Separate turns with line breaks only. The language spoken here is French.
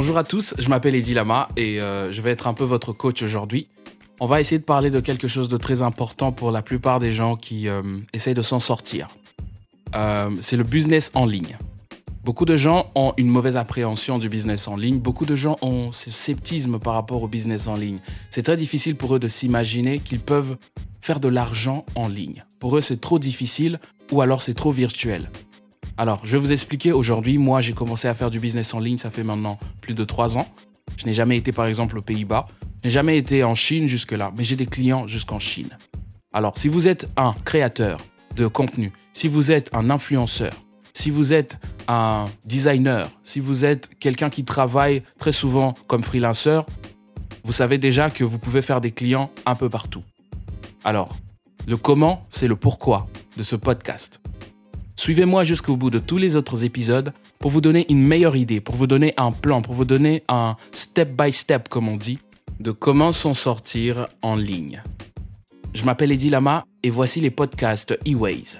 Bonjour à tous, je m'appelle Eddie Lama et euh, je vais être un peu votre coach aujourd'hui. On va essayer de parler de quelque chose de très important pour la plupart des gens qui euh, essayent de s'en sortir. Euh, c'est le business en ligne. Beaucoup de gens ont une mauvaise appréhension du business en ligne. Beaucoup de gens ont ce sceptisme par rapport au business en ligne. C'est très difficile pour eux de s'imaginer qu'ils peuvent faire de l'argent en ligne. Pour eux, c'est trop difficile ou alors c'est trop virtuel. Alors, je vais vous expliquer aujourd'hui. Moi, j'ai commencé à faire du business en ligne, ça fait maintenant plus de trois ans. Je n'ai jamais été, par exemple, aux Pays-Bas. Je n'ai jamais été en Chine jusque-là, mais j'ai des clients jusqu'en Chine. Alors, si vous êtes un créateur de contenu, si vous êtes un influenceur, si vous êtes un designer, si vous êtes quelqu'un qui travaille très souvent comme freelancer, vous savez déjà que vous pouvez faire des clients un peu partout. Alors, le comment, c'est le pourquoi de ce podcast. Suivez-moi jusqu'au bout de tous les autres épisodes pour vous donner une meilleure idée, pour vous donner un plan, pour vous donner un step by step, comme on dit, de comment s'en sortir en ligne. Je m'appelle Eddie Lama et voici les podcasts eWays.